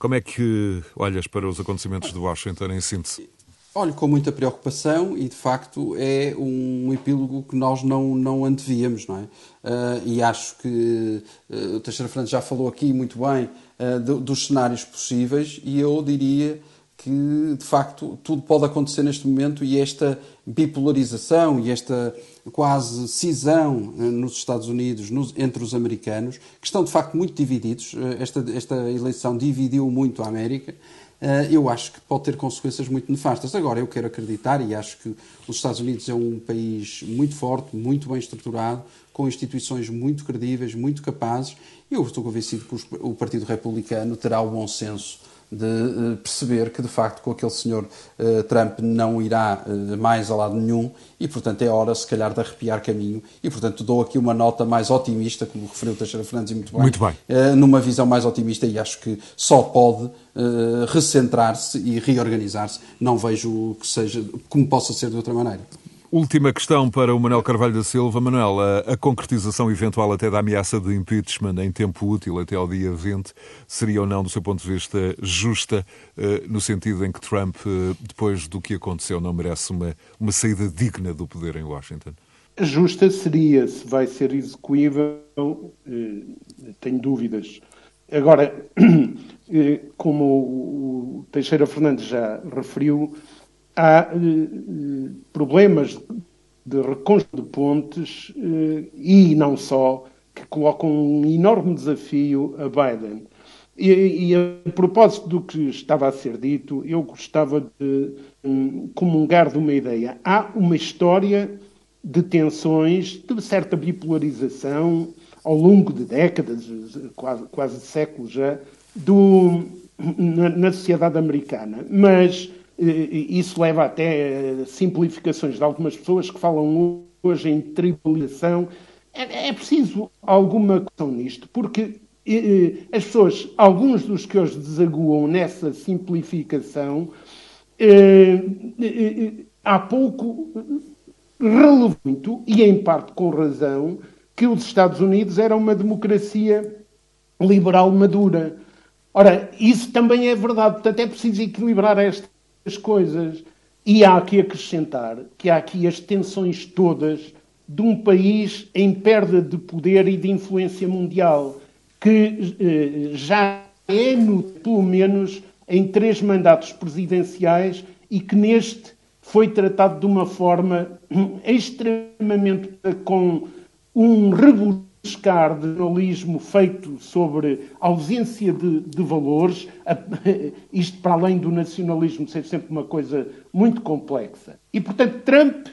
como é que olhas para os acontecimentos de Washington em síntese? Olho com muita preocupação e, de facto, é um epílogo que nós não, não antevíamos, não é? Uh, e acho que uh, o Teixeira Fernandes já falou aqui muito bem uh, do, dos cenários possíveis e eu diria que, de facto, tudo pode acontecer neste momento e esta bipolarização e esta quase cisão eh, nos Estados Unidos nos, entre os americanos, que estão, de facto, muito divididos. Eh, esta, esta eleição dividiu muito a América. Eh, eu acho que pode ter consequências muito nefastas. Agora, eu quero acreditar e acho que os Estados Unidos é um país muito forte, muito bem estruturado, com instituições muito credíveis, muito capazes. Eu estou convencido que o Partido Republicano terá o bom senso de eh, perceber que, de facto, com aquele senhor uh, Trump não irá uh, mais a lado nenhum e, portanto, é hora, se calhar, de arrepiar caminho. E, portanto, dou aqui uma nota mais otimista, como referiu o Teixeira Fernandes muito bem. Muito bem. Numa visão mais otimista e acho que só pode recentrar-se e reorganizar-se. Não vejo que seja, como possa ser de outra maneira. Última questão para o Manuel Carvalho da Silva. Manuel, a, a, concretização eventual até da ameaça de impeachment em tempo útil até ao dia 20 seria ou não, do seu ponto de vista, justa, uh, no sentido em que Trump, uh, depois do que aconteceu, não merece uma, uma saída digna do poder em Washington? Justa seria, se vai ser execuível, uh, tenho dúvidas. Agora, como o Teixeira Fernandes já referiu, há eh, problemas de reconstrução de pontes eh, e não só, que colocam um enorme desafio a Biden. E, e, a propósito do que estava a ser dito, eu gostava de um, comungar de uma ideia. Há uma história de tensões, de certa bipolarização, ao longo de décadas, quase, quase séculos já, do, na, na sociedade americana. Mas isso leva até a simplificações de algumas pessoas que falam hoje em tribalização. É, é preciso alguma questão nisto, porque as pessoas, alguns dos que hoje desaguam nessa simplificação, eh, eh, há pouco relevou muito, e em parte com razão, que os Estados Unidos era uma democracia liberal madura. Ora, isso também é verdade, portanto é preciso equilibrar esta as coisas. E há aqui acrescentar que há aqui as tensões todas de um país em perda de poder e de influência mundial, que eh, já é, no, pelo menos, em três mandatos presidenciais e que neste foi tratado de uma forma extremamente com um rebuliço buscar de jornalismo feito sobre ausência de, de valores, isto para além do nacionalismo ser sempre uma coisa muito complexa. E, portanto, Trump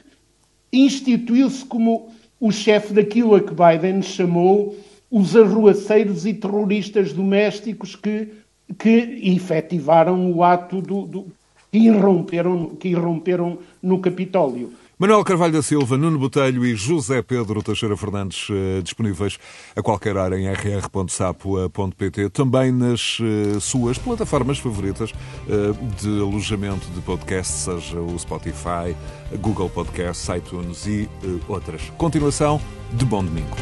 instituiu-se como o chefe daquilo a que Biden chamou os arruaceiros e terroristas domésticos que, que efetivaram o ato do, do que, irromperam, que irromperam no Capitólio. Manuel Carvalho da Silva, Nuno Botelho e José Pedro Teixeira Fernandes eh, disponíveis a qualquer hora em rr.sapo.pt, também nas eh, suas plataformas favoritas eh, de alojamento de podcast, seja o Spotify, Google Podcasts, iTunes e outras. Continuação de bom domingo.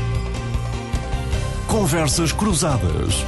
Conversas Cruzadas.